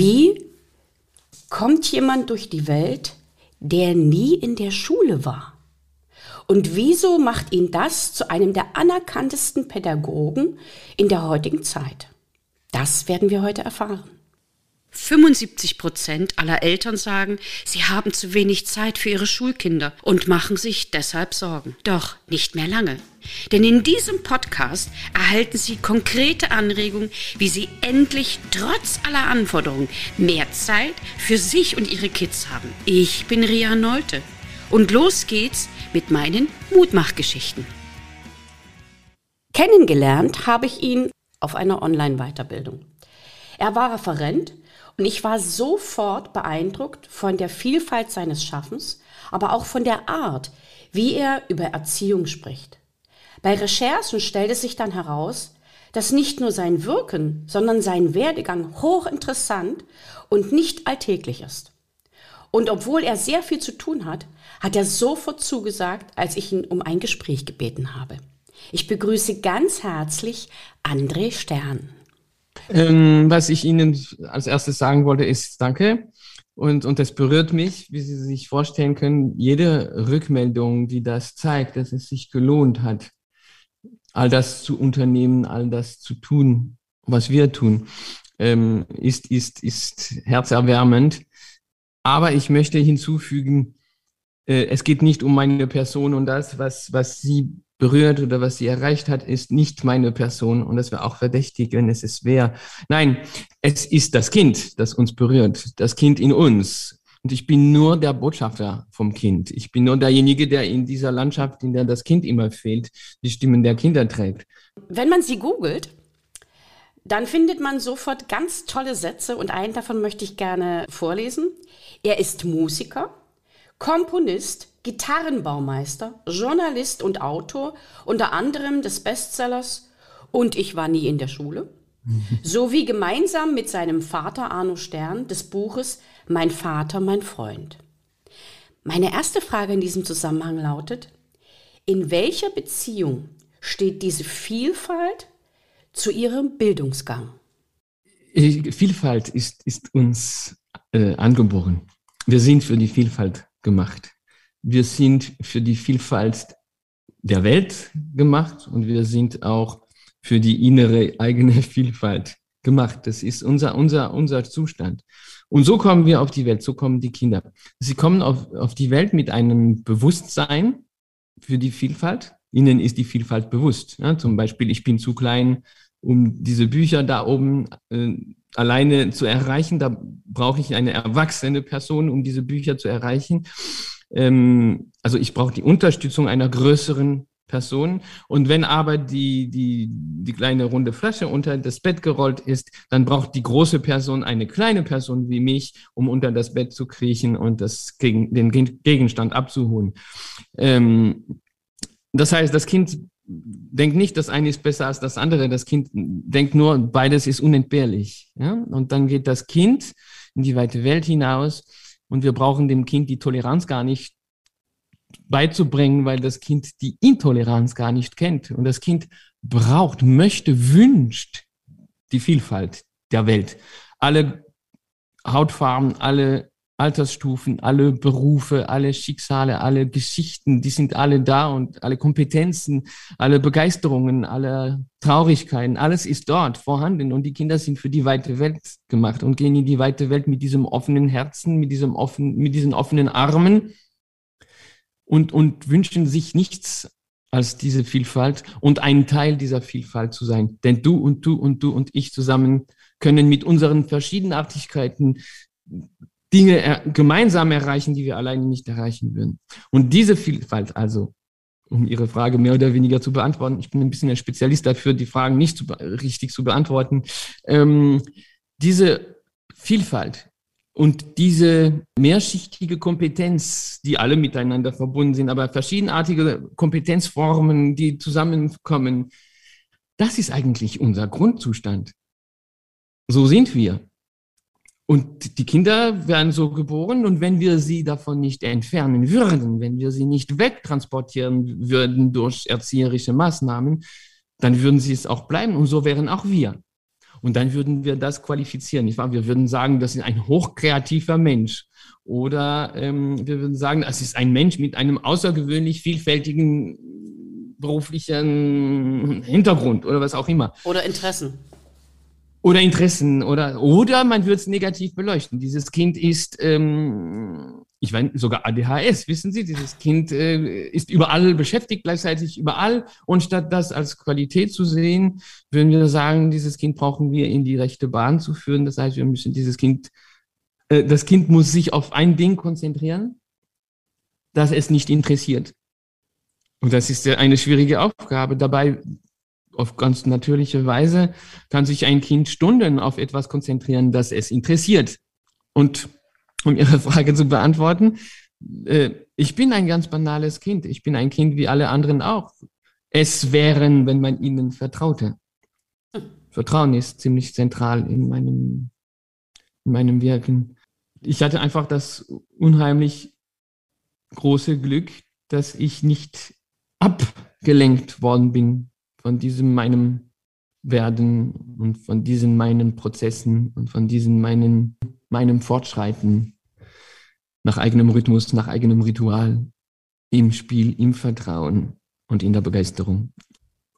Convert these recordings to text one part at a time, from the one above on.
Wie kommt jemand durch die Welt, der nie in der Schule war? Und wieso macht ihn das zu einem der anerkanntesten Pädagogen in der heutigen Zeit? Das werden wir heute erfahren. 75 Prozent aller Eltern sagen, sie haben zu wenig Zeit für ihre Schulkinder und machen sich deshalb Sorgen. Doch nicht mehr lange. Denn in diesem Podcast erhalten Sie konkrete Anregungen, wie Sie endlich trotz aller Anforderungen mehr Zeit für sich und Ihre Kids haben. Ich bin Ria Nolte und los geht's mit meinen Mutmachgeschichten. Kennengelernt habe ich ihn auf einer Online-Weiterbildung. Er war Referent und ich war sofort beeindruckt von der Vielfalt seines Schaffens, aber auch von der Art, wie er über Erziehung spricht. Bei Recherchen stellte sich dann heraus, dass nicht nur sein Wirken, sondern sein Werdegang hochinteressant und nicht alltäglich ist. Und obwohl er sehr viel zu tun hat, hat er sofort zugesagt, als ich ihn um ein Gespräch gebeten habe. Ich begrüße ganz herzlich André Stern. Ähm, was ich Ihnen als erstes sagen wollte, ist Danke. Und, und das berührt mich, wie Sie sich vorstellen können, jede Rückmeldung, die das zeigt, dass es sich gelohnt hat, all das zu unternehmen, all das zu tun, was wir tun, ähm, ist, ist, ist herzerwärmend. Aber ich möchte hinzufügen, äh, es geht nicht um meine Person und das, was, was Sie berührt oder was sie erreicht hat, ist nicht meine Person und das wäre auch verdächtig, wenn es es wäre. Nein, es ist das Kind, das uns berührt, das Kind in uns. Und ich bin nur der Botschafter vom Kind. Ich bin nur derjenige, der in dieser Landschaft, in der das Kind immer fehlt, die Stimmen der Kinder trägt. Wenn man sie googelt, dann findet man sofort ganz tolle Sätze und einen davon möchte ich gerne vorlesen. Er ist Musiker, Komponist, Gitarrenbaumeister, Journalist und Autor, unter anderem des Bestsellers Und ich war nie in der Schule, sowie gemeinsam mit seinem Vater Arno Stern des Buches Mein Vater, mein Freund. Meine erste Frage in diesem Zusammenhang lautet, in welcher Beziehung steht diese Vielfalt zu Ihrem Bildungsgang? Vielfalt ist, ist uns äh, angeboren. Wir sind für die Vielfalt gemacht wir sind für die Vielfalt der Welt gemacht und wir sind auch für die innere eigene Vielfalt gemacht. Das ist unser, unser, unser Zustand. Und so kommen wir auf die Welt, so kommen die Kinder. Sie kommen auf, auf die Welt mit einem Bewusstsein für die Vielfalt. Ihnen ist die Vielfalt bewusst. Ja, zum Beispiel, ich bin zu klein, um diese Bücher da oben äh, alleine zu erreichen. Da brauche ich eine erwachsene Person, um diese Bücher zu erreichen ähm, also ich brauche die Unterstützung einer größeren Person. Und wenn aber die, die, die kleine runde Flasche unter das Bett gerollt ist, dann braucht die große Person eine kleine Person wie mich, um unter das Bett zu kriechen und das gegen, den Gegenstand abzuholen. Ähm, das heißt, das Kind denkt nicht, das eine ist besser als das andere. Das Kind denkt nur, beides ist unentbehrlich. Ja? Und dann geht das Kind in die weite Welt hinaus und wir brauchen dem Kind die Toleranz gar nicht beizubringen, weil das Kind die Intoleranz gar nicht kennt. Und das Kind braucht, möchte, wünscht die Vielfalt der Welt. Alle Hautfarben, alle Altersstufen, alle Berufe, alle Schicksale, alle Geschichten, die sind alle da und alle Kompetenzen, alle Begeisterungen, alle Traurigkeiten, alles ist dort vorhanden und die Kinder sind für die weite Welt gemacht und gehen in die weite Welt mit diesem offenen Herzen, mit diesem offen, mit diesen offenen Armen und, und wünschen sich nichts als diese Vielfalt und ein Teil dieser Vielfalt zu sein. Denn du und du und du und ich zusammen können mit unseren Verschiedenartigkeiten Dinge er gemeinsam erreichen, die wir alleine nicht erreichen würden. Und diese Vielfalt, also um Ihre Frage mehr oder weniger zu beantworten, ich bin ein bisschen ein Spezialist dafür, die Fragen nicht zu, richtig zu beantworten, ähm, diese Vielfalt und diese mehrschichtige Kompetenz, die alle miteinander verbunden sind, aber verschiedenartige Kompetenzformen, die zusammenkommen, das ist eigentlich unser Grundzustand. So sind wir. Und die Kinder werden so geboren und wenn wir sie davon nicht entfernen würden, wenn wir sie nicht wegtransportieren würden durch erzieherische Maßnahmen, dann würden sie es auch bleiben und so wären auch wir. Und dann würden wir das qualifizieren, nicht wahr? Wir würden sagen, das ist ein hochkreativer Mensch. Oder ähm, wir würden sagen, das ist ein Mensch mit einem außergewöhnlich vielfältigen beruflichen Hintergrund oder was auch immer. Oder Interessen. Oder Interessen oder oder man würde es negativ beleuchten. Dieses Kind ist, ähm, ich meine sogar ADHS, wissen Sie, dieses Kind äh, ist überall beschäftigt, gleichzeitig überall. Und statt das als Qualität zu sehen, würden wir sagen, dieses Kind brauchen wir in die rechte Bahn zu führen. Das heißt, wir müssen dieses Kind, äh, das Kind muss sich auf ein Ding konzentrieren, das es nicht interessiert. Und das ist eine schwierige Aufgabe. Dabei, auf ganz natürliche Weise, kann sich ein Kind Stunden auf etwas konzentrieren, das es interessiert. Und um Ihre Frage zu beantworten, äh, ich bin ein ganz banales Kind. Ich bin ein Kind wie alle anderen auch. Es wären, wenn man ihnen vertraute. Vertrauen ist ziemlich zentral in meinem, in meinem Wirken. Ich hatte einfach das unheimlich große Glück, dass ich nicht abgelenkt worden bin von diesem meinem Werden und von diesen meinen Prozessen und von diesen meinen, meinem Fortschreiten nach eigenem Rhythmus, nach eigenem Ritual, im Spiel, im Vertrauen und in der Begeisterung.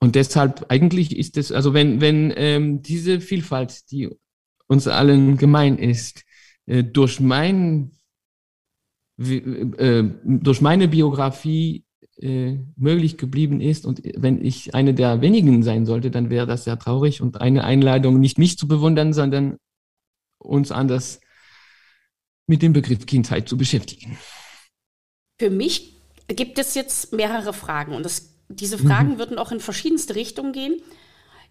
Und deshalb eigentlich ist es, also wenn, wenn ähm, diese Vielfalt, die uns allen gemein ist, äh, durch mein äh, durch meine Biografie äh, möglich geblieben ist. Und wenn ich eine der wenigen sein sollte, dann wäre das sehr traurig und eine Einladung, nicht mich zu bewundern, sondern uns anders mit dem Begriff Kindheit zu beschäftigen. Für mich gibt es jetzt mehrere Fragen und das, diese Fragen mhm. würden auch in verschiedenste Richtungen gehen.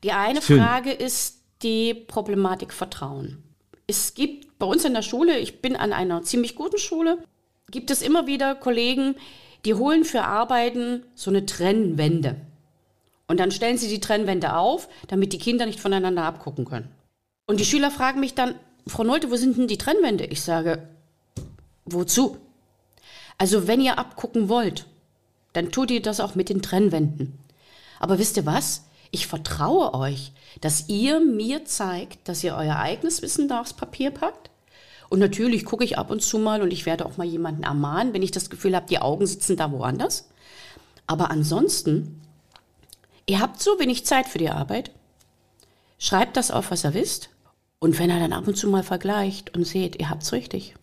Die eine Schön. Frage ist die Problematik Vertrauen. Es gibt bei uns in der Schule, ich bin an einer ziemlich guten Schule, gibt es immer wieder Kollegen, die holen für Arbeiten so eine Trennwände. Und dann stellen sie die Trennwände auf, damit die Kinder nicht voneinander abgucken können. Und die Schüler fragen mich dann, Frau Nolte, wo sind denn die Trennwände? Ich sage, wozu? Also wenn ihr abgucken wollt, dann tut ihr das auch mit den Trennwänden. Aber wisst ihr was? Ich vertraue euch, dass ihr mir zeigt, dass ihr euer eigenes Wissen da aufs Papier packt und natürlich gucke ich ab und zu mal und ich werde auch mal jemanden ermahnen, wenn ich das Gefühl habe, die Augen sitzen da woanders. Aber ansonsten, ihr habt so wenig Zeit für die Arbeit. Schreibt das auf, was ihr wisst. Und wenn er dann ab und zu mal vergleicht und seht, ihr habt's richtig.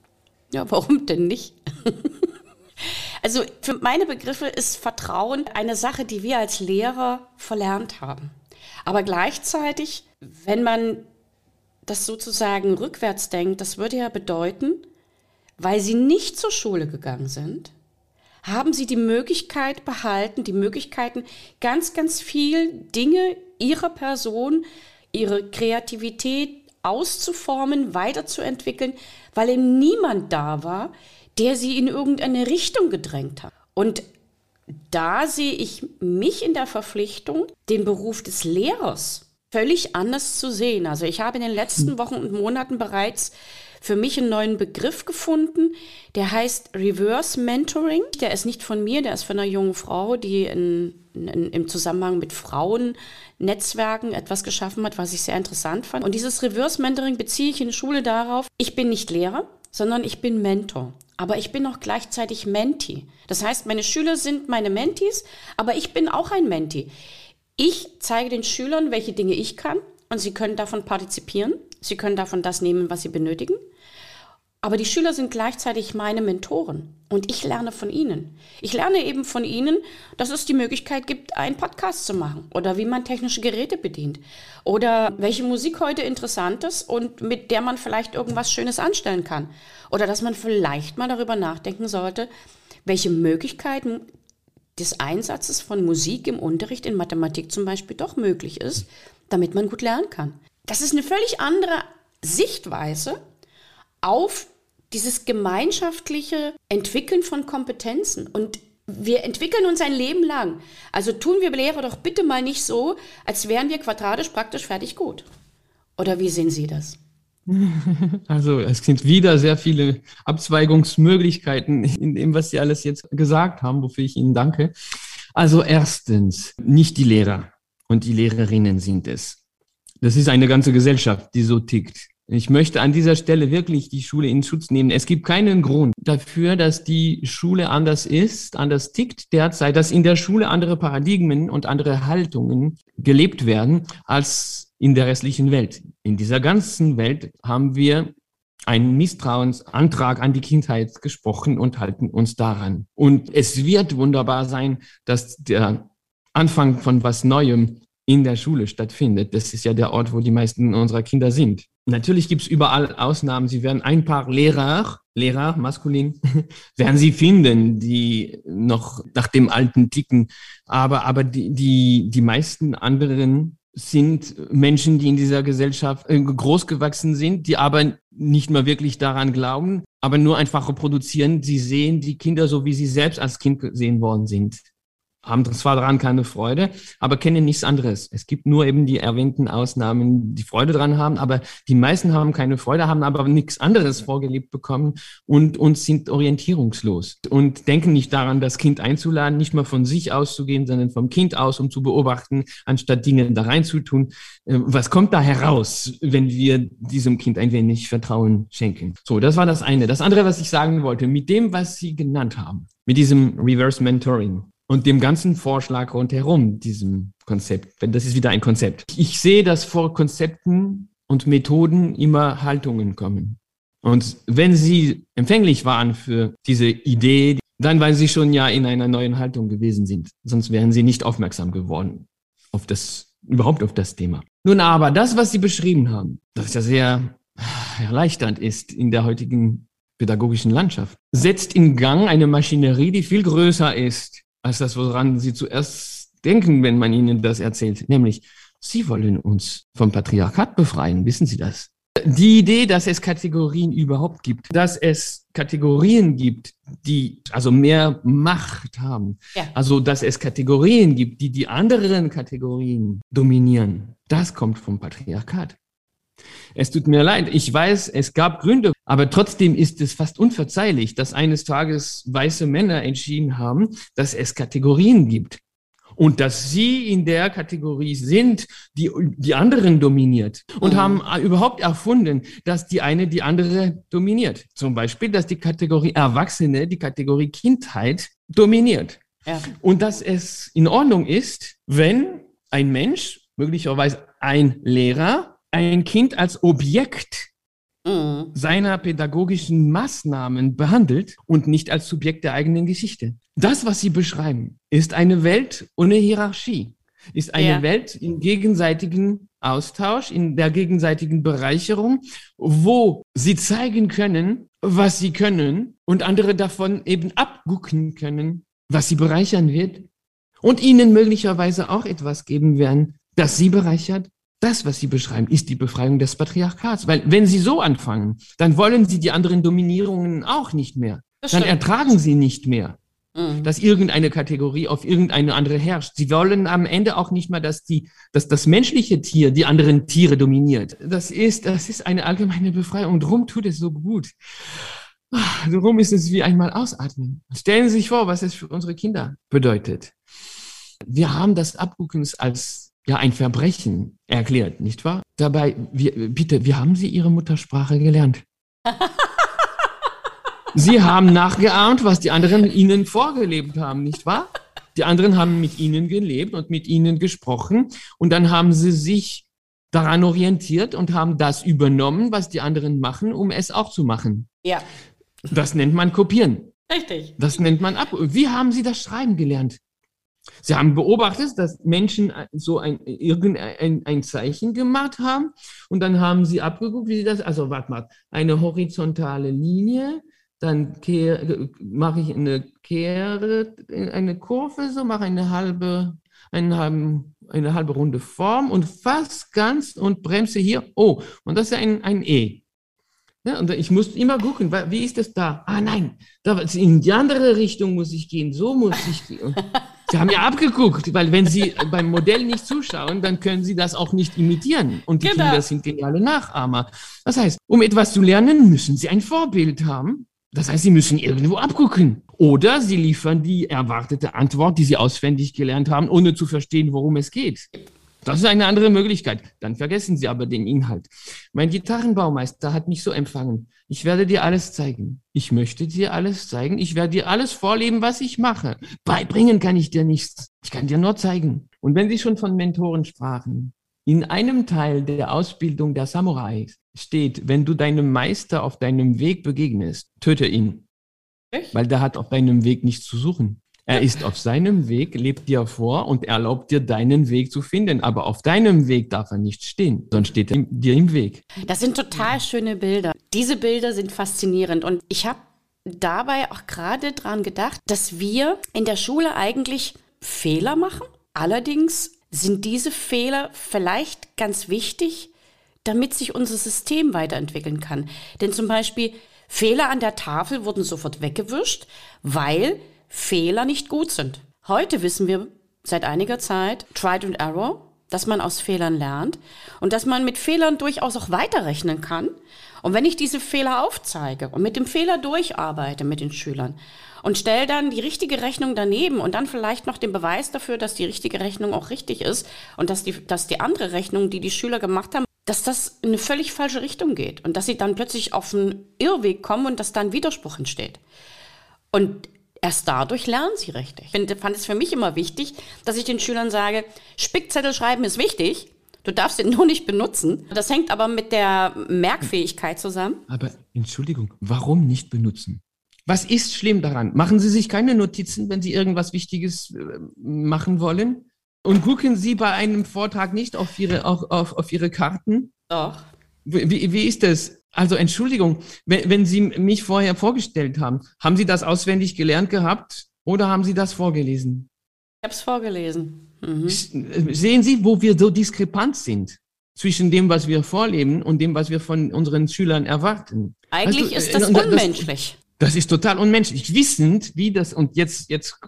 Ja, warum denn nicht? also für meine Begriffe ist Vertrauen eine Sache, die wir als Lehrer verlernt haben. Aber gleichzeitig, wenn man das sozusagen rückwärts denkt, das würde ja bedeuten, weil sie nicht zur Schule gegangen sind, haben sie die Möglichkeit behalten, die Möglichkeiten, ganz, ganz viel Dinge ihrer Person, ihre Kreativität auszuformen, weiterzuentwickeln, weil eben niemand da war, der sie in irgendeine Richtung gedrängt hat. Und da sehe ich mich in der Verpflichtung, den Beruf des Lehrers völlig anders zu sehen. Also ich habe in den letzten hm. Wochen und Monaten bereits für mich einen neuen Begriff gefunden, der heißt Reverse Mentoring. Der ist nicht von mir, der ist von einer jungen Frau, die in, in, im Zusammenhang mit Frauennetzwerken etwas geschaffen hat, was ich sehr interessant fand. Und dieses Reverse Mentoring beziehe ich in der Schule darauf, ich bin nicht Lehrer, sondern ich bin Mentor. Aber ich bin auch gleichzeitig Menti. Das heißt, meine Schüler sind meine Mentis, aber ich bin auch ein Menti. Ich zeige den Schülern, welche Dinge ich kann und sie können davon partizipieren. Sie können davon das nehmen, was sie benötigen. Aber die Schüler sind gleichzeitig meine Mentoren und ich lerne von ihnen. Ich lerne eben von ihnen, dass es die Möglichkeit gibt, einen Podcast zu machen oder wie man technische Geräte bedient oder welche Musik heute interessant ist und mit der man vielleicht irgendwas Schönes anstellen kann oder dass man vielleicht mal darüber nachdenken sollte, welche Möglichkeiten des Einsatzes von Musik im Unterricht in Mathematik zum Beispiel doch möglich ist, damit man gut lernen kann. Das ist eine völlig andere Sichtweise auf dieses gemeinschaftliche Entwickeln von Kompetenzen. Und wir entwickeln uns ein Leben lang. Also tun wir Lehrer doch bitte mal nicht so, als wären wir quadratisch praktisch fertig gut. Oder wie sehen Sie das? Also es sind wieder sehr viele Abzweigungsmöglichkeiten in dem, was Sie alles jetzt gesagt haben, wofür ich Ihnen danke. Also erstens, nicht die Lehrer und die Lehrerinnen sind es, Das ist eine ganze Gesellschaft, die so tickt. Ich möchte an dieser Stelle wirklich die Schule in Schutz nehmen. Es gibt keinen Grund dafür, dass die Schule anders ist, anders tickt derzeit, dass in der Schule andere Paradigmen und andere Haltungen gelebt werden als in der restlichen Welt. In dieser ganzen Welt haben wir einen Misstrauensantrag an die Kindheit gesprochen und halten uns daran. Und es wird wunderbar sein, dass der Anfang von was Neuem in der Schule stattfindet. Das ist ja der Ort, wo die meisten unserer Kinder sind. Natürlich gibt es überall Ausnahmen. Sie werden ein paar Lehrer, Lehrer, maskulin, werden Sie finden, die noch nach dem alten ticken. Aber, aber die, die, die meisten anderen sind Menschen, die in dieser Gesellschaft äh, großgewachsen sind, die aber nicht mehr wirklich daran glauben, aber nur einfach reproduzieren. Sie sehen die Kinder so, wie sie selbst als Kind gesehen worden sind haben zwar daran keine Freude, aber kennen nichts anderes. Es gibt nur eben die erwähnten Ausnahmen, die Freude daran haben, aber die meisten haben keine Freude, haben aber nichts anderes vorgelebt bekommen und, und sind orientierungslos und denken nicht daran, das Kind einzuladen, nicht mal von sich auszugehen, sondern vom Kind aus, um zu beobachten, anstatt Dinge da reinzutun. Äh, was kommt da heraus, wenn wir diesem Kind ein wenig Vertrauen schenken? So, das war das eine. Das andere, was ich sagen wollte, mit dem, was Sie genannt haben, mit diesem Reverse Mentoring und dem ganzen Vorschlag rundherum, diesem Konzept. Wenn das ist wieder ein Konzept. Ich sehe, dass vor Konzepten und Methoden immer Haltungen kommen. Und wenn Sie empfänglich waren für diese Idee, dann weil Sie schon ja in einer neuen Haltung gewesen sind. Sonst wären Sie nicht aufmerksam geworden auf das, überhaupt auf das Thema. Nun aber, das, was Sie beschrieben haben, das ja sehr erleichternd ist in der heutigen pädagogischen Landschaft, setzt in Gang eine Maschinerie, die viel größer ist als das, woran sie zuerst denken, wenn man ihnen das erzählt. Nämlich, sie wollen uns vom Patriarchat befreien. Wissen Sie das? Die Idee, dass es Kategorien überhaupt gibt, dass es Kategorien gibt, die also mehr Macht haben, ja. also dass es Kategorien gibt, die die anderen Kategorien dominieren, das kommt vom Patriarchat. Es tut mir leid, ich weiß, es gab Gründe, aber trotzdem ist es fast unverzeihlich, dass eines Tages weiße Männer entschieden haben, dass es Kategorien gibt und dass sie in der Kategorie sind, die die anderen dominiert und mhm. haben überhaupt erfunden, dass die eine die andere dominiert. Zum Beispiel, dass die Kategorie Erwachsene die Kategorie Kindheit dominiert. Ja. Und dass es in Ordnung ist, wenn ein Mensch, möglicherweise ein Lehrer, ein Kind als Objekt mhm. seiner pädagogischen Maßnahmen behandelt und nicht als Subjekt der eigenen Geschichte. Das, was Sie beschreiben, ist eine Welt ohne Hierarchie, ist eine ja. Welt im gegenseitigen Austausch, in der gegenseitigen Bereicherung, wo Sie zeigen können, was Sie können und andere davon eben abgucken können, was Sie bereichern wird und Ihnen möglicherweise auch etwas geben werden, das Sie bereichert das, was Sie beschreiben, ist die Befreiung des Patriarchats. Weil wenn Sie so anfangen, dann wollen Sie die anderen Dominierungen auch nicht mehr. dann ertragen Sie nicht mehr, mhm. dass irgendeine Kategorie auf irgendeine andere herrscht. Sie wollen am Ende auch nicht mehr, dass, die, dass das menschliche Tier die anderen Tiere dominiert. Das ist, das ist eine allgemeine Befreiung. Und darum tut es so gut. Darum ist es wie einmal ausatmen. Stellen Sie sich vor, was es für unsere Kinder bedeutet. Wir haben das Abguckens als ja ein Verbrechen erklärt, nicht wahr? Dabei, wir, bitte, wie haben Sie Ihre Muttersprache gelernt? Sie haben nachgeahmt, was die anderen Ihnen vorgelebt haben, nicht wahr? Die anderen haben mit Ihnen gelebt und mit Ihnen gesprochen und dann haben Sie sich daran orientiert und haben das übernommen, was die anderen machen, um es auch zu machen. Ja. Das nennt man Kopieren. Richtig. Das nennt man ab. Wie haben Sie das Schreiben gelernt? Sie haben beobachtet, dass Menschen so ein, irgendein ein Zeichen gemacht haben und dann haben sie abgeguckt, wie sie das, also warte mal, eine horizontale Linie, dann mache ich eine Kehre, eine Kurve, so mache eine halbe, einen halben, eine halbe runde Form und fast ganz und bremse hier. Oh, und das ist ein, ein E. Ja, und ich muss immer gucken, wie ist das da? Ah nein, da, in die andere Richtung muss ich gehen, so muss ich gehen. Sie haben ja abgeguckt, weil wenn Sie beim Modell nicht zuschauen, dann können Sie das auch nicht imitieren. Und die genau. Kinder sind geniale Nachahmer. Das heißt, um etwas zu lernen, müssen Sie ein Vorbild haben. Das heißt, Sie müssen irgendwo abgucken. Oder Sie liefern die erwartete Antwort, die Sie auswendig gelernt haben, ohne zu verstehen, worum es geht. Das ist eine andere Möglichkeit. Dann vergessen Sie aber den Inhalt. Mein Gitarrenbaumeister hat mich so empfangen. Ich werde dir alles zeigen. Ich möchte dir alles zeigen. Ich werde dir alles vorleben, was ich mache. Beibringen kann ich dir nichts. Ich kann dir nur zeigen. Und wenn Sie schon von Mentoren sprachen, in einem Teil der Ausbildung der Samurai steht, wenn du deinem Meister auf deinem Weg begegnest, töte ihn. Echt? Weil der hat auf deinem Weg nichts zu suchen. Er ist auf seinem Weg, lebt dir vor und erlaubt dir, deinen Weg zu finden. Aber auf deinem Weg darf er nicht stehen, sonst steht er dir im Weg. Das sind total schöne Bilder. Diese Bilder sind faszinierend. Und ich habe dabei auch gerade dran gedacht, dass wir in der Schule eigentlich Fehler machen. Allerdings sind diese Fehler vielleicht ganz wichtig, damit sich unser System weiterentwickeln kann. Denn zum Beispiel Fehler an der Tafel wurden sofort weggewischt, weil Fehler nicht gut sind. Heute wissen wir seit einiger Zeit, Tried and Error, dass man aus Fehlern lernt und dass man mit Fehlern durchaus auch weiterrechnen kann. Und wenn ich diese Fehler aufzeige und mit dem Fehler durcharbeite mit den Schülern und stelle dann die richtige Rechnung daneben und dann vielleicht noch den Beweis dafür, dass die richtige Rechnung auch richtig ist und dass die, dass die andere Rechnung, die die Schüler gemacht haben, dass das in eine völlig falsche Richtung geht und dass sie dann plötzlich auf einen Irrweg kommen und dass da ein Widerspruch entsteht. Und Erst dadurch lernen sie richtig. Ich fand es für mich immer wichtig, dass ich den Schülern sage, Spickzettel schreiben ist wichtig, du darfst ihn nur nicht benutzen. Das hängt aber mit der Merkfähigkeit zusammen. Aber Entschuldigung, warum nicht benutzen? Was ist schlimm daran? Machen Sie sich keine Notizen, wenn Sie irgendwas Wichtiges äh, machen wollen? Und gucken Sie bei einem Vortrag nicht auf Ihre, auf, auf, auf Ihre Karten? Doch. Wie, wie ist das? Also Entschuldigung, wenn, wenn Sie mich vorher vorgestellt haben, haben Sie das auswendig gelernt gehabt oder haben Sie das vorgelesen? Ich habe es vorgelesen. Mhm. Sehen Sie, wo wir so diskrepanz sind zwischen dem, was wir vorleben und dem, was wir von unseren Schülern erwarten. Eigentlich weißt du, ist das unmenschlich. Das, das ist total unmenschlich. Wissend, wie das, und jetzt, jetzt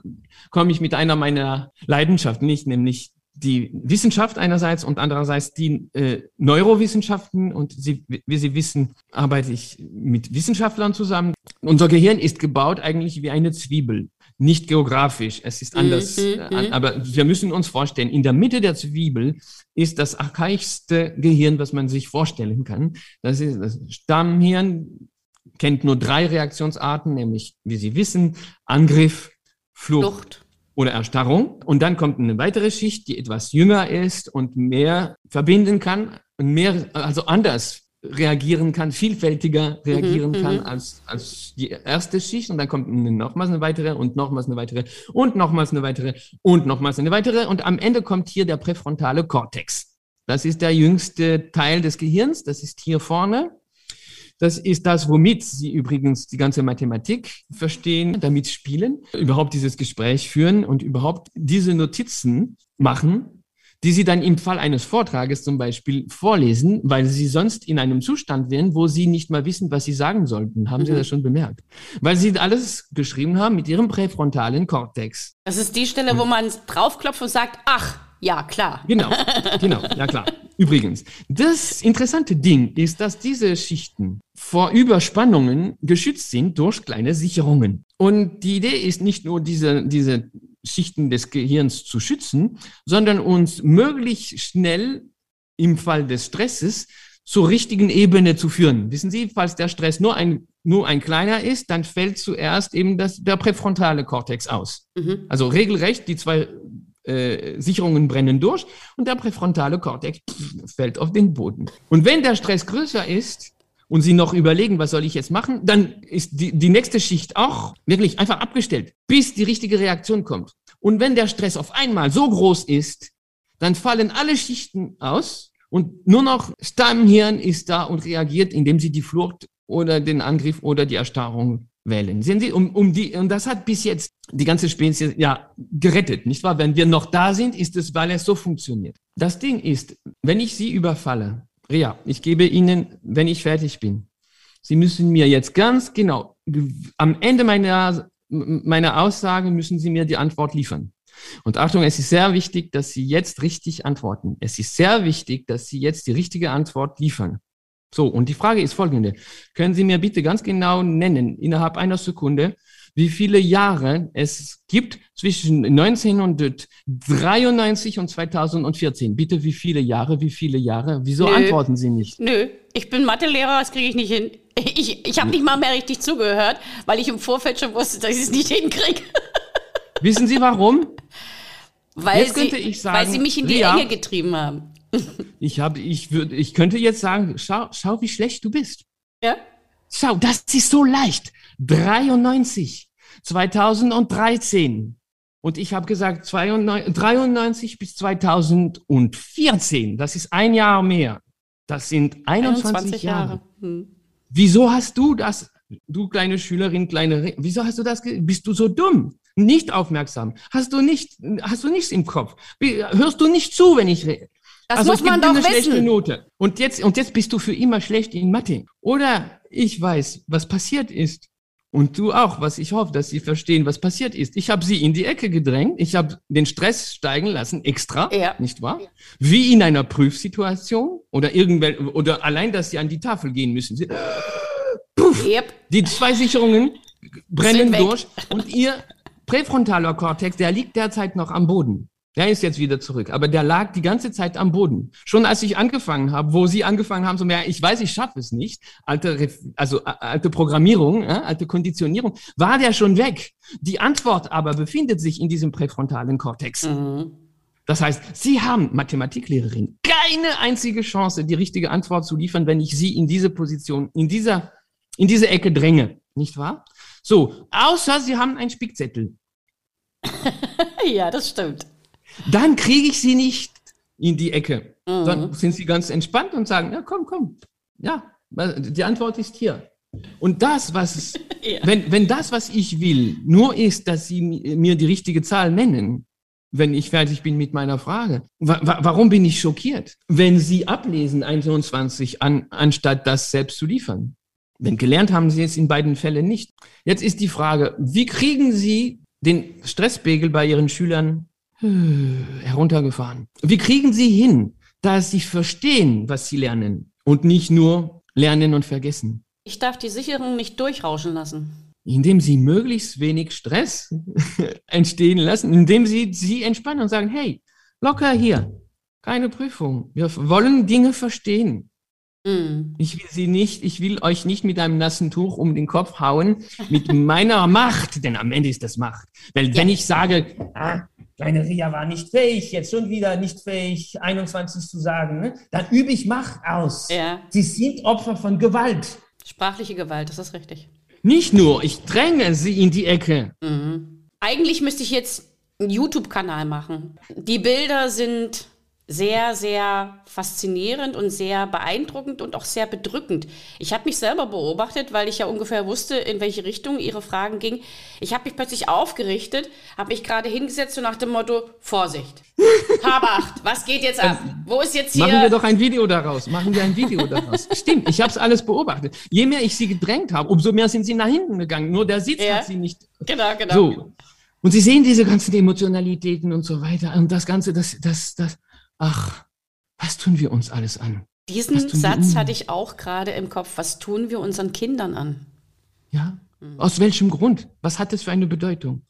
komme ich mit einer meiner Leidenschaften nicht, nämlich die Wissenschaft einerseits und andererseits die äh, Neurowissenschaften. Und Sie, wie Sie wissen, arbeite ich mit Wissenschaftlern zusammen. Unser Gehirn ist gebaut eigentlich wie eine Zwiebel. Nicht geografisch, es ist anders. Mhm, äh, mhm. aber wir müssen uns vorstellen, in der Mitte der Zwiebel ist das archaischste Gehirn, was man sich vorstellen kann. Das ist das Stammhirn, kennt nur drei Reaktionsarten, nämlich, wie Sie wissen, Angriff, Flucht. Flucht oder Erstarrung. Und dann kommt eine weitere Schicht, die etwas jünger ist und mehr verbinden kann und mehr, also anders reagieren kann, vielfältiger reagieren mhm, kann mhm. als, als die erste Schicht. Und dann kommt nochmals eine weitere und nochmals eine weitere und nochmals eine weitere und nochmals eine weitere. Und am Ende kommt hier der präfrontale Kortex. Das ist der jüngste Teil des Gehirns. Das ist hier vorne. Das ist das, womit Sie übrigens die ganze Mathematik verstehen, damit spielen, überhaupt dieses Gespräch führen und überhaupt diese Notizen machen, die Sie dann im Fall eines Vortrages zum Beispiel vorlesen, weil Sie sonst in einem Zustand wären, wo Sie nicht mal wissen, was Sie sagen sollten. Haben mhm. Sie das schon bemerkt? Weil Sie alles geschrieben haben mit Ihrem präfrontalen Kortex. Das ist die Stelle, wo man draufklopft und sagt, ach, ja, klar. Genau, genau, ja klar. Übrigens, das interessante Ding ist, dass diese Schichten vor Überspannungen geschützt sind durch kleine Sicherungen. Und die Idee ist nicht nur diese, diese Schichten des Gehirns zu schützen, sondern uns möglichst schnell im Fall des Stresses zur richtigen Ebene zu führen. Wissen Sie, falls der Stress nur ein, nur ein kleiner ist, dann fällt zuerst eben das, der präfrontale Kortex aus. Mhm. Also regelrecht die zwei äh, Sicherungen brennen durch und der präfrontale Kortex fällt auf den Boden. Und wenn der Stress größer ist und Sie noch überlegen, was soll ich jetzt machen, dann ist die, die nächste Schicht auch wirklich einfach abgestellt, bis die richtige Reaktion kommt. Und wenn der Stress auf einmal so groß ist, dann fallen alle Schichten aus und nur noch Stammhirn ist da und reagiert, indem sie die Flucht oder den Angriff oder die Erstarrung wählen. Sehen Sie, um, um die, und das hat bis jetzt die ganze Spezies ja gerettet, nicht wahr? Wenn wir noch da sind, ist es, weil es so funktioniert. Das Ding ist, wenn ich Sie überfalle, Ria, ich gebe Ihnen, wenn ich fertig bin, Sie müssen mir jetzt ganz genau, am Ende meiner, meiner Aussage müssen Sie mir die Antwort liefern. Und Achtung, es ist sehr wichtig, dass Sie jetzt richtig antworten. Es ist sehr wichtig, dass Sie jetzt die richtige Antwort liefern. So, und die Frage ist folgende. Können Sie mir bitte ganz genau nennen, innerhalb einer Sekunde, wie viele Jahre es gibt zwischen 1993 und 2014. Bitte, wie viele Jahre, wie viele Jahre? Wieso Nö. antworten Sie nicht? Nö, ich bin Mathelehrer, das kriege ich nicht hin. Ich, ich habe nicht mal mehr richtig zugehört, weil ich im Vorfeld schon wusste, dass ich es nicht hinkriege. Wissen Sie warum? Weil, jetzt sie, ich sagen, weil sie mich in die Ria, Enge getrieben haben. Ich, hab, ich, würd, ich könnte jetzt sagen, schau, schau, wie schlecht du bist. Ja? Schau, das ist so leicht. 93, 2013. Und ich habe gesagt 92, 93 bis 2014. Das ist ein Jahr mehr. Das sind 21, 21 Jahre. Jahre. Hm. Wieso hast du das, du kleine Schülerin, kleine, wieso hast du das, bist du so dumm? Nicht aufmerksam? Hast du nicht, hast du nichts im Kopf? Hörst du nicht zu, wenn ich rede? Das also muss man doch eine wissen. Schlechte Note. Und jetzt, und jetzt bist du für immer schlecht in Mathe. Oder ich weiß, was passiert ist. Und du auch, was ich hoffe, dass sie verstehen, was passiert ist. Ich habe sie in die Ecke gedrängt, ich habe den Stress steigen lassen, extra, ja. nicht wahr? Wie in einer Prüfsituation oder irgendwel oder allein, dass sie an die Tafel gehen müssen. Sie, puff, yep. Die zwei Sicherungen brennen durch und ihr präfrontaler Kortex, der liegt derzeit noch am Boden. Der ist jetzt wieder zurück, aber der lag die ganze Zeit am Boden. Schon als ich angefangen habe, wo Sie angefangen haben, so mehr, ich weiß, ich schaffe es nicht, alte, also alte Programmierung, äh, alte Konditionierung, war der schon weg. Die Antwort aber befindet sich in diesem präfrontalen Kortex. Mhm. Das heißt, Sie haben, Mathematiklehrerin, keine einzige Chance, die richtige Antwort zu liefern, wenn ich Sie in diese Position, in dieser, in diese Ecke dränge. Nicht wahr? So, außer Sie haben einen Spickzettel. ja, das stimmt. Dann kriege ich sie nicht in die Ecke. Mhm. Dann sind sie ganz entspannt und sagen, ja, komm, komm. Ja, die Antwort ist hier. Und das, was, ja. wenn, wenn das, was ich will, nur ist, dass sie mir die richtige Zahl nennen, wenn ich fertig bin mit meiner Frage. Wa warum bin ich schockiert, wenn Sie ablesen 21, an, anstatt das selbst zu liefern? Denn gelernt haben Sie es in beiden Fällen nicht. Jetzt ist die Frage, wie kriegen Sie den Stresspegel bei Ihren Schülern heruntergefahren. Wie kriegen Sie hin, dass Sie verstehen, was Sie lernen und nicht nur lernen und vergessen? Ich darf die Sicherung nicht durchrauschen lassen. Indem Sie möglichst wenig Stress entstehen lassen, indem Sie sie entspannen und sagen, hey, locker hier, keine Prüfung. Wir wollen Dinge verstehen. Mm. Ich will sie nicht, ich will euch nicht mit einem nassen Tuch um den Kopf hauen, mit meiner Macht, denn am Ende ist das Macht. Weil ja. wenn ich sage, ah, Kleine Ria war nicht fähig, jetzt schon wieder nicht fähig, 21 zu sagen. Ne? Dann übe ich Macht aus. Ja. Sie sind Opfer von Gewalt. Sprachliche Gewalt, das ist richtig. Nicht nur, ich dränge sie in die Ecke. Mhm. Eigentlich müsste ich jetzt einen YouTube-Kanal machen. Die Bilder sind sehr, sehr faszinierend und sehr beeindruckend und auch sehr bedrückend. Ich habe mich selber beobachtet, weil ich ja ungefähr wusste, in welche Richtung Ihre Fragen gingen. Ich habe mich plötzlich aufgerichtet, habe mich gerade hingesetzt und nach dem Motto, Vorsicht, hab acht, was geht jetzt ab? Wo ist jetzt hier... Machen wir doch ein Video daraus, machen wir ein Video daraus. Stimmt, ich habe es alles beobachtet. Je mehr ich sie gedrängt habe, umso mehr sind sie nach hinten gegangen. Nur der Sitz ja. hat sie nicht... Genau, genau. So. Und Sie sehen diese ganzen Emotionalitäten und so weiter. Und das Ganze, das, das, das, ach, was tun wir uns alles an? Diesen Satz hatte ich auch gerade im Kopf. Was tun wir unseren Kindern an? Ja. Mhm. Aus welchem Grund? Was hat es für eine Bedeutung?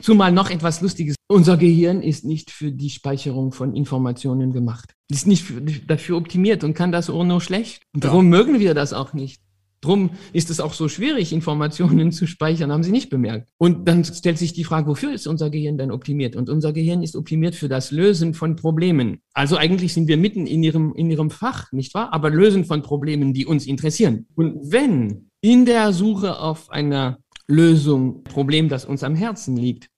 Zumal noch etwas Lustiges. Unser Gehirn ist nicht für die Speicherung von Informationen gemacht. Ist nicht für, dafür optimiert und kann das auch nur schlecht. Darum ja. mögen wir das auch nicht. Drum ist es auch so schwierig, Informationen zu speichern, haben Sie nicht bemerkt. Und dann stellt sich die Frage, wofür ist unser Gehirn denn optimiert? Und unser Gehirn ist optimiert für das Lösen von Problemen. Also eigentlich sind wir mitten in Ihrem, in Ihrem Fach, nicht wahr? Aber Lösen von Problemen, die uns interessieren. Und wenn in der Suche auf einer Lösung, Problem, das uns am Herzen liegt,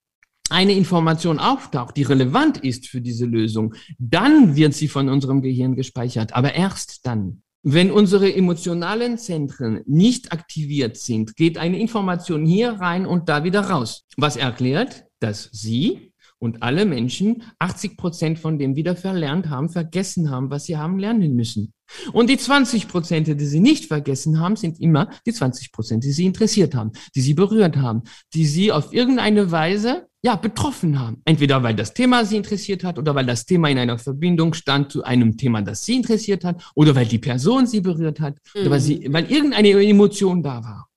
eine Information auftaucht, die relevant ist für diese Lösung, dann wird sie von unserem Gehirn gespeichert. Aber erst dann. Wenn unsere emotionalen Zentren nicht aktiviert sind, geht eine Information hier rein und da wieder raus. Was erklärt, dass Sie und alle Menschen 80 Prozent von dem wieder verlernt haben, vergessen haben, was sie haben lernen müssen. Und die 20 Prozent, die sie nicht vergessen haben, sind immer die 20 Prozent, die sie interessiert haben, die sie berührt haben, die sie auf irgendeine Weise ja, betroffen haben. Entweder weil das Thema sie interessiert hat oder weil das Thema in einer Verbindung stand zu einem Thema, das sie interessiert hat oder weil die Person sie berührt hat mhm. oder weil, sie, weil irgendeine Emotion da war.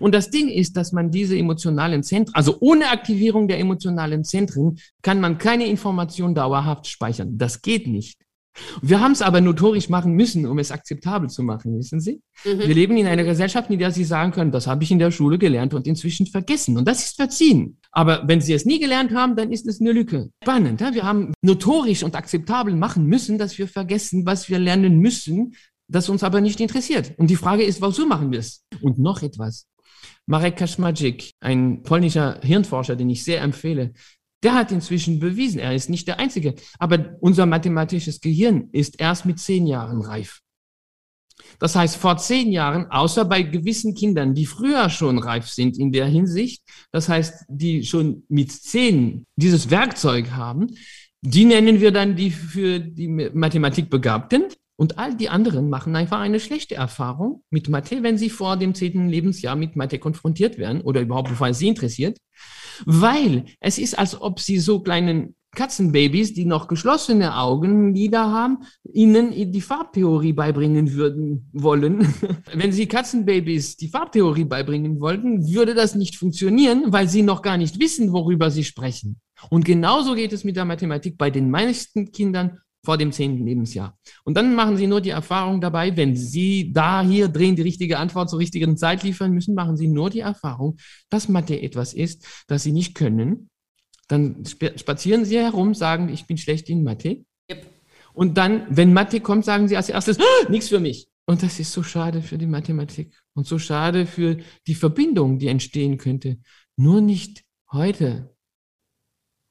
Und das Ding ist, dass man diese emotionalen Zentren, also ohne Aktivierung der emotionalen Zentren, kann man keine Information dauerhaft speichern. Das geht nicht. Wir haben es aber notorisch machen müssen, um es akzeptabel zu machen, wissen Sie? Mhm. Wir leben in einer Gesellschaft, in der Sie sagen können, das habe ich in der Schule gelernt und inzwischen vergessen. Und das ist verziehen. Aber wenn Sie es nie gelernt haben, dann ist es eine Lücke. Spannend. Ja? Wir haben notorisch und akzeptabel machen müssen, dass wir vergessen, was wir lernen müssen, das uns aber nicht interessiert. Und die Frage ist, wozu machen wir es? Und noch etwas. Marek Kaczmarczyk, ein polnischer Hirnforscher, den ich sehr empfehle, der hat inzwischen bewiesen, er ist nicht der Einzige, aber unser mathematisches Gehirn ist erst mit zehn Jahren reif. Das heißt, vor zehn Jahren, außer bei gewissen Kindern, die früher schon reif sind in der Hinsicht, das heißt, die schon mit zehn dieses Werkzeug haben, die nennen wir dann die für die Mathematik Begabten. Und all die anderen machen einfach eine schlechte Erfahrung mit Mathe, wenn sie vor dem zehnten Lebensjahr mit Mathe konfrontiert werden oder überhaupt, bevor es sie interessiert. Weil es ist, als ob sie so kleinen Katzenbabys, die noch geschlossene Augenlider haben, ihnen die Farbtheorie beibringen würden wollen. Wenn sie Katzenbabys die Farbtheorie beibringen wollten, würde das nicht funktionieren, weil sie noch gar nicht wissen, worüber sie sprechen. Und genauso geht es mit der Mathematik bei den meisten Kindern vor dem zehnten Lebensjahr. Und dann machen Sie nur die Erfahrung dabei, wenn Sie da hier drehen, die richtige Antwort zur richtigen Zeit liefern müssen, machen Sie nur die Erfahrung, dass Mathe etwas ist, das Sie nicht können. Dann spazieren Sie herum, sagen, ich bin schlecht in Mathe. Yep. Und dann, wenn Mathe kommt, sagen Sie als erstes, ah, nichts für mich. Und das ist so schade für die Mathematik und so schade für die Verbindung, die entstehen könnte. Nur nicht heute.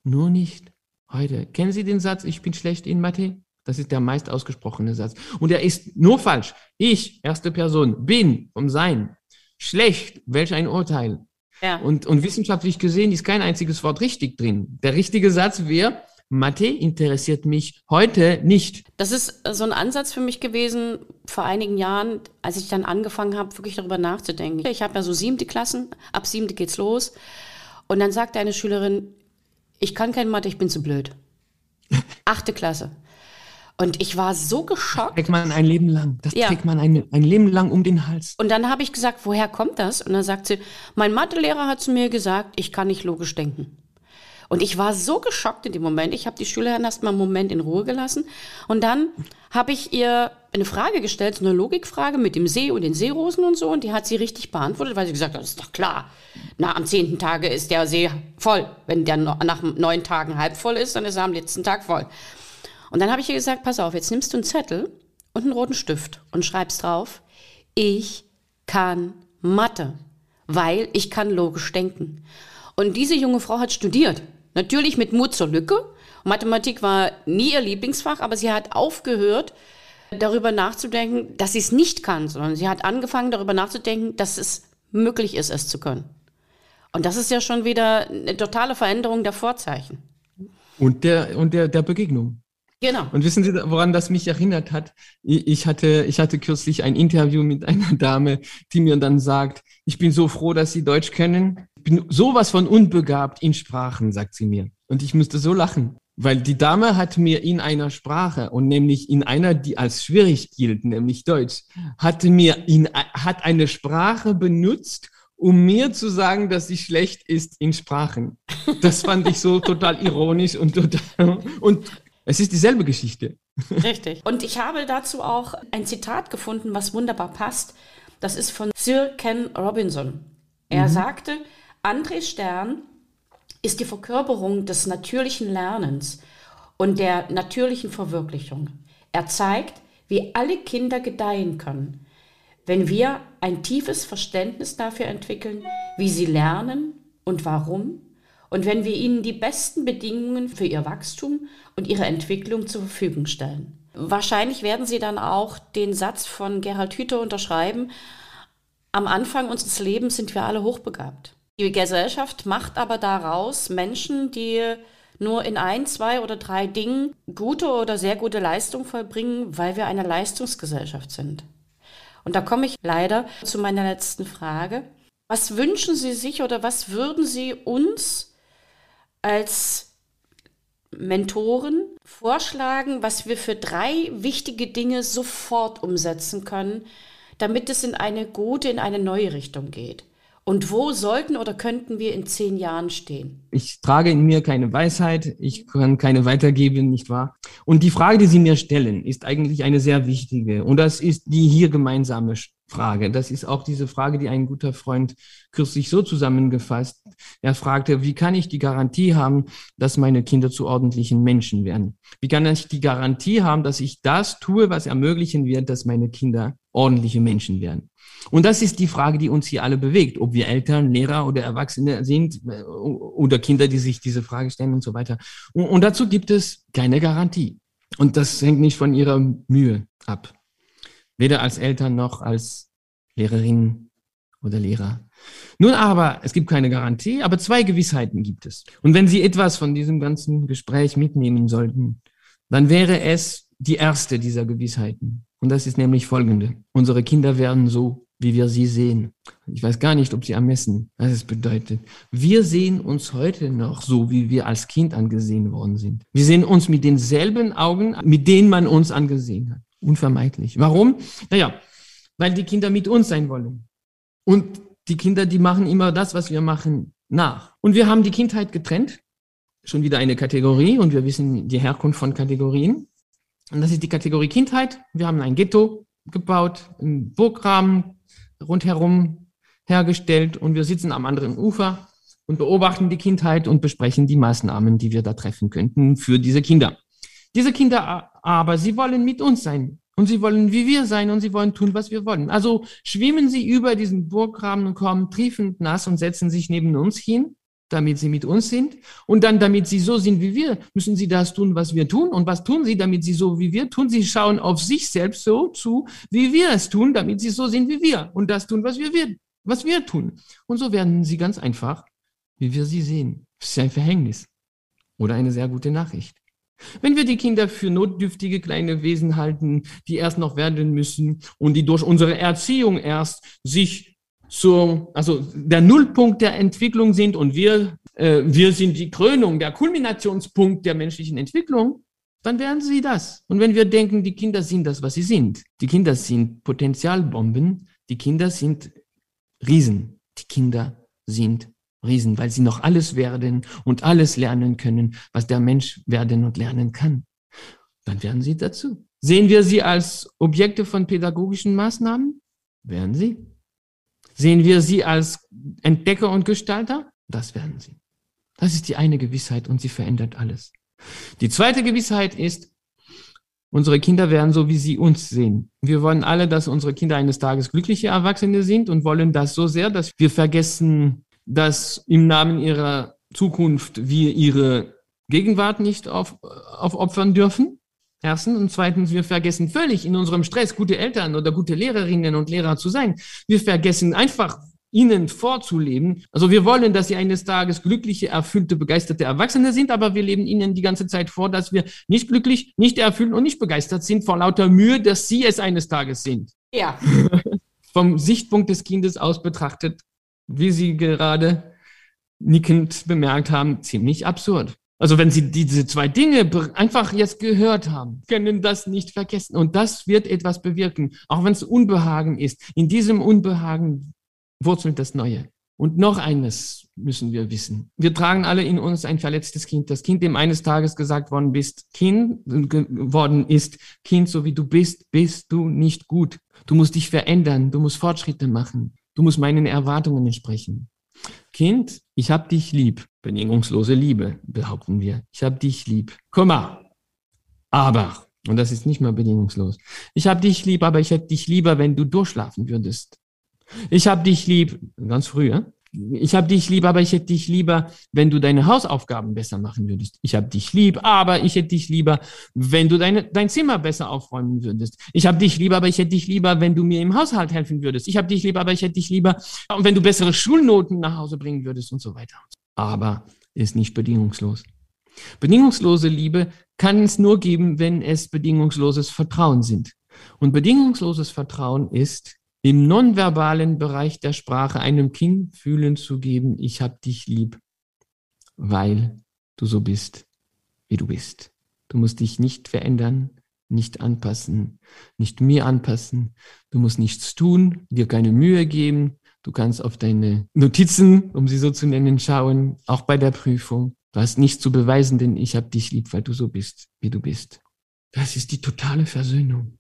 Nur nicht heute. Kennen Sie den Satz, ich bin schlecht in Mathe? Das ist der meist ausgesprochene Satz. Und er ist nur falsch. Ich, erste Person, bin vom Sein schlecht. Welch ein Urteil. Ja. Und, und wissenschaftlich gesehen ist kein einziges Wort richtig drin. Der richtige Satz wäre, Mathe interessiert mich heute nicht. Das ist so ein Ansatz für mich gewesen vor einigen Jahren, als ich dann angefangen habe, wirklich darüber nachzudenken. Ich habe ja so siebte Klassen, ab siebte geht's los. Und dann sagt eine Schülerin, ich kann kein Mathe, ich bin zu blöd. Achte Klasse. Und ich war so geschockt. Das trägt man ein Leben lang. Das ja. trägt man ein, ein Leben lang um den Hals. Und dann habe ich gesagt, woher kommt das? Und dann sagt sie, mein Mathelehrer hat zu mir gesagt, ich kann nicht logisch denken. Und ich war so geschockt in dem Moment. Ich habe die Schülerin erst mal einen Moment in Ruhe gelassen. Und dann habe ich ihr eine Frage gestellt, so eine Logikfrage mit dem See und den Seerosen und so. Und die hat sie richtig beantwortet, weil sie gesagt hat, das ist doch klar. Na, am zehnten Tage ist der See voll. Wenn der nach neun Tagen halb voll ist, dann ist er am letzten Tag voll. Und dann habe ich ihr gesagt, pass auf, jetzt nimmst du einen Zettel und einen roten Stift und schreibst drauf, ich kann Mathe, weil ich kann logisch denken. Und diese junge Frau hat studiert. Natürlich mit Mut zur Lücke. Mathematik war nie ihr Lieblingsfach, aber sie hat aufgehört, darüber nachzudenken, dass sie es nicht kann, sondern sie hat angefangen, darüber nachzudenken, dass es möglich ist, es zu können. Und das ist ja schon wieder eine totale Veränderung der Vorzeichen. Und der, und der, der Begegnung. Genau. Und wissen Sie, woran das mich erinnert hat? Ich hatte, ich hatte kürzlich ein Interview mit einer Dame, die mir dann sagt, ich bin so froh, dass Sie Deutsch können bin sowas von unbegabt in Sprachen, sagt sie mir. Und ich musste so lachen, weil die Dame hat mir in einer Sprache und nämlich in einer, die als schwierig gilt, nämlich Deutsch, hatte mir in, hat eine Sprache benutzt, um mir zu sagen, dass sie schlecht ist in Sprachen. Das fand ich so total ironisch und total, und es ist dieselbe Geschichte. Richtig. Und ich habe dazu auch ein Zitat gefunden, was wunderbar passt. Das ist von Sir Ken Robinson. Er mhm. sagte, André Stern ist die Verkörperung des natürlichen Lernens und der natürlichen Verwirklichung. Er zeigt, wie alle Kinder gedeihen können, wenn wir ein tiefes Verständnis dafür entwickeln, wie sie lernen und warum, und wenn wir ihnen die besten Bedingungen für ihr Wachstum und ihre Entwicklung zur Verfügung stellen. Wahrscheinlich werden Sie dann auch den Satz von Gerhard Hüther unterschreiben, am Anfang unseres Lebens sind wir alle hochbegabt. Die Gesellschaft macht aber daraus Menschen, die nur in ein, zwei oder drei Dingen gute oder sehr gute Leistung vollbringen, weil wir eine Leistungsgesellschaft sind. Und da komme ich leider zu meiner letzten Frage. Was wünschen Sie sich oder was würden Sie uns als Mentoren vorschlagen, was wir für drei wichtige Dinge sofort umsetzen können, damit es in eine gute, in eine neue Richtung geht? Und wo sollten oder könnten wir in zehn Jahren stehen? Ich trage in mir keine Weisheit, ich kann keine weitergeben, nicht wahr? Und die Frage, die Sie mir stellen, ist eigentlich eine sehr wichtige. Und das ist die hier gemeinsame Frage. Das ist auch diese Frage, die ein guter Freund kürzlich so zusammengefasst. Er fragte, wie kann ich die Garantie haben, dass meine Kinder zu ordentlichen Menschen werden? Wie kann ich die Garantie haben, dass ich das tue, was ermöglichen wird, dass meine Kinder ordentliche Menschen werden? Und das ist die Frage, die uns hier alle bewegt, ob wir Eltern, Lehrer oder Erwachsene sind äh, oder Kinder, die sich diese Frage stellen und so weiter. Und, und dazu gibt es keine Garantie. Und das hängt nicht von ihrer Mühe ab. Weder als Eltern noch als Lehrerin oder Lehrer. Nun aber, es gibt keine Garantie, aber zwei Gewissheiten gibt es. Und wenn Sie etwas von diesem ganzen Gespräch mitnehmen sollten, dann wäre es die erste dieser Gewissheiten. Und das ist nämlich folgende. Unsere Kinder werden so, wie wir sie sehen. Ich weiß gar nicht, ob sie ermessen, was es bedeutet. Wir sehen uns heute noch so, wie wir als Kind angesehen worden sind. Wir sehen uns mit denselben Augen, mit denen man uns angesehen hat. Unvermeidlich. Warum? Naja, weil die Kinder mit uns sein wollen. Und die Kinder, die machen immer das, was wir machen, nach. Und wir haben die Kindheit getrennt. Schon wieder eine Kategorie und wir wissen die Herkunft von Kategorien. Und das ist die Kategorie Kindheit. Wir haben ein Ghetto gebaut, einen Burgrahmen rundherum hergestellt und wir sitzen am anderen Ufer und beobachten die Kindheit und besprechen die Maßnahmen, die wir da treffen könnten für diese Kinder. Diese Kinder aber, sie wollen mit uns sein und sie wollen wie wir sein und sie wollen tun, was wir wollen. Also schwimmen sie über diesen Burgrahmen und kommen triefend nass und setzen sich neben uns hin damit sie mit uns sind. Und dann, damit sie so sind wie wir, müssen sie das tun, was wir tun. Und was tun sie, damit sie so wie wir tun? Sie schauen auf sich selbst so zu, wie wir es tun, damit sie so sind wie wir. Und das tun, was wir, was wir tun. Und so werden sie ganz einfach, wie wir sie sehen. Das ist ein Verhängnis. Oder eine sehr gute Nachricht. Wenn wir die Kinder für notdürftige kleine Wesen halten, die erst noch werden müssen und die durch unsere Erziehung erst sich zur, also der Nullpunkt der Entwicklung sind und wir, äh, wir sind die Krönung, der Kulminationspunkt der menschlichen Entwicklung, dann werden sie das. Und wenn wir denken, die Kinder sind das, was sie sind, die Kinder sind Potenzialbomben, die Kinder sind Riesen, die Kinder sind Riesen, weil sie noch alles werden und alles lernen können, was der Mensch werden und lernen kann. Dann werden sie dazu. Sehen wir sie als Objekte von pädagogischen Maßnahmen? Werden sie. Sehen wir sie als Entdecker und Gestalter? Das werden sie. Das ist die eine Gewissheit und sie verändert alles. Die zweite Gewissheit ist, unsere Kinder werden so, wie sie uns sehen. Wir wollen alle, dass unsere Kinder eines Tages glückliche Erwachsene sind und wollen das so sehr, dass wir vergessen, dass im Namen ihrer Zukunft wir ihre Gegenwart nicht auf, aufopfern dürfen. Erstens. Und zweitens, wir vergessen völlig in unserem Stress, gute Eltern oder gute Lehrerinnen und Lehrer zu sein. Wir vergessen einfach, ihnen vorzuleben. Also wir wollen, dass sie eines Tages glückliche, erfüllte, begeisterte Erwachsene sind, aber wir leben ihnen die ganze Zeit vor, dass wir nicht glücklich, nicht erfüllt und nicht begeistert sind vor lauter Mühe, dass sie es eines Tages sind. Ja. Vom Sichtpunkt des Kindes aus betrachtet, wie Sie gerade nickend bemerkt haben, ziemlich absurd. Also wenn Sie diese zwei Dinge einfach jetzt gehört haben, können das nicht vergessen. Und das wird etwas bewirken, auch wenn es Unbehagen ist. In diesem Unbehagen wurzelt das Neue. Und noch eines müssen wir wissen. Wir tragen alle in uns ein verletztes Kind. Das Kind, dem eines Tages gesagt worden bist, Kind, geworden ist, Kind, so wie du bist, bist du nicht gut. Du musst dich verändern. Du musst Fortschritte machen. Du musst meinen Erwartungen entsprechen. Kind, ich hab dich lieb. Bedingungslose Liebe, behaupten wir. Ich hab dich lieb. Komma. Aber, und das ist nicht mal bedingungslos. Ich hab dich lieb, aber ich hätte dich lieber, wenn du durchschlafen würdest. Ich hab dich lieb, ganz früh, ich habe dich lieb, aber ich hätte dich lieber, wenn du deine Hausaufgaben besser machen würdest. Ich habe dich lieb, aber ich hätte dich lieber, wenn du deine, dein Zimmer besser aufräumen würdest. Ich habe dich lieb, aber ich hätte dich lieber, wenn du mir im Haushalt helfen würdest. Ich habe dich lieb, aber ich hätte dich lieber, wenn du bessere Schulnoten nach Hause bringen würdest und so weiter. Aber ist nicht bedingungslos. Bedingungslose Liebe kann es nur geben, wenn es bedingungsloses Vertrauen sind. Und bedingungsloses Vertrauen ist, im nonverbalen Bereich der Sprache einem Kind fühlen zu geben, ich hab dich lieb, weil du so bist, wie du bist. Du musst dich nicht verändern, nicht anpassen, nicht mir anpassen. Du musst nichts tun, dir keine Mühe geben. Du kannst auf deine Notizen, um sie so zu nennen, schauen, auch bei der Prüfung. Du hast nichts zu beweisen, denn ich habe dich lieb, weil du so bist, wie du bist. Das ist die totale Versöhnung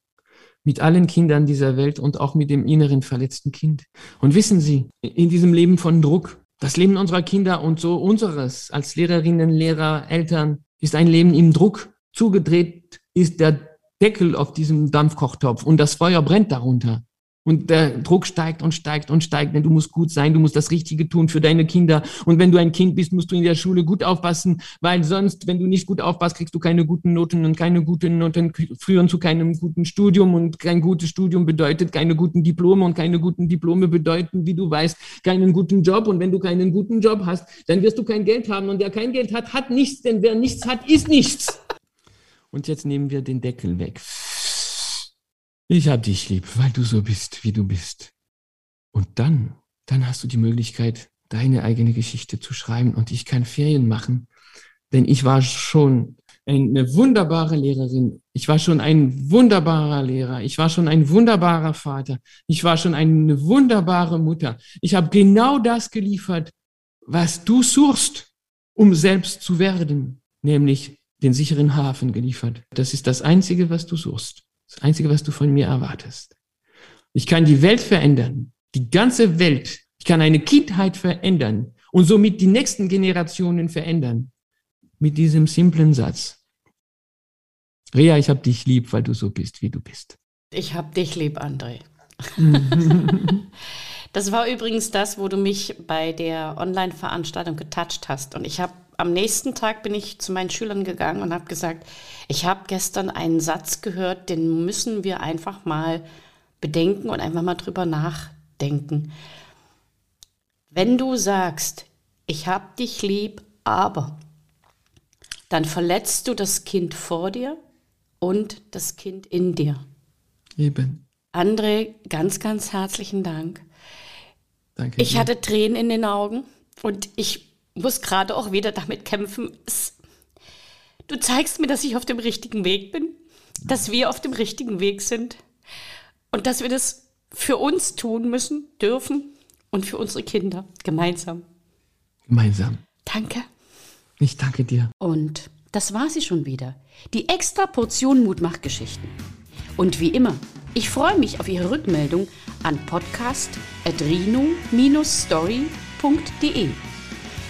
mit allen Kindern dieser Welt und auch mit dem inneren verletzten Kind. Und wissen Sie, in diesem Leben von Druck, das Leben unserer Kinder und so unseres als Lehrerinnen, Lehrer, Eltern ist ein Leben im Druck. Zugedreht ist der Deckel auf diesem Dampfkochtopf und das Feuer brennt darunter. Und der Druck steigt und steigt und steigt, denn du musst gut sein, du musst das Richtige tun für deine Kinder. Und wenn du ein Kind bist, musst du in der Schule gut aufpassen, weil sonst, wenn du nicht gut aufpasst, kriegst du keine guten Noten und keine guten Noten führen zu keinem guten Studium. Und kein gutes Studium bedeutet keine guten Diplome und keine guten Diplome bedeuten, wie du weißt, keinen guten Job. Und wenn du keinen guten Job hast, dann wirst du kein Geld haben. Und wer kein Geld hat, hat nichts, denn wer nichts hat, ist nichts. Und jetzt nehmen wir den Deckel weg. Ich hab dich lieb, weil du so bist, wie du bist. Und dann, dann hast du die Möglichkeit, deine eigene Geschichte zu schreiben und ich kann Ferien machen. Denn ich war schon eine wunderbare Lehrerin. Ich war schon ein wunderbarer Lehrer. Ich war schon ein wunderbarer Vater. Ich war schon eine wunderbare Mutter. Ich habe genau das geliefert, was du suchst, um selbst zu werden, nämlich den sicheren Hafen geliefert. Das ist das Einzige, was du suchst. Das Einzige, was du von mir erwartest. Ich kann die Welt verändern, die ganze Welt. Ich kann eine Kindheit verändern und somit die nächsten Generationen verändern. Mit diesem simplen Satz. Rea, ich hab dich lieb, weil du so bist, wie du bist. Ich hab dich lieb, André. das war übrigens das, wo du mich bei der Online-Veranstaltung getatscht hast. Und ich habe am nächsten Tag bin ich zu meinen Schülern gegangen und habe gesagt, ich habe gestern einen Satz gehört, den müssen wir einfach mal bedenken und einfach mal drüber nachdenken. Wenn du sagst, ich habe dich lieb, aber, dann verletzt du das Kind vor dir und das Kind in dir. Eben. André, ganz, ganz herzlichen Dank. Danke. Ich dir. hatte Tränen in den Augen und ich muss gerade auch wieder damit kämpfen. Du zeigst mir, dass ich auf dem richtigen Weg bin, dass wir auf dem richtigen Weg sind und dass wir das für uns tun müssen, dürfen und für unsere Kinder gemeinsam. Gemeinsam. Danke. Ich danke dir. Und das war sie schon wieder. Die extra Portion Mutmachgeschichten. Und wie immer, ich freue mich auf Ihre Rückmeldung an podcast.rino-story.de.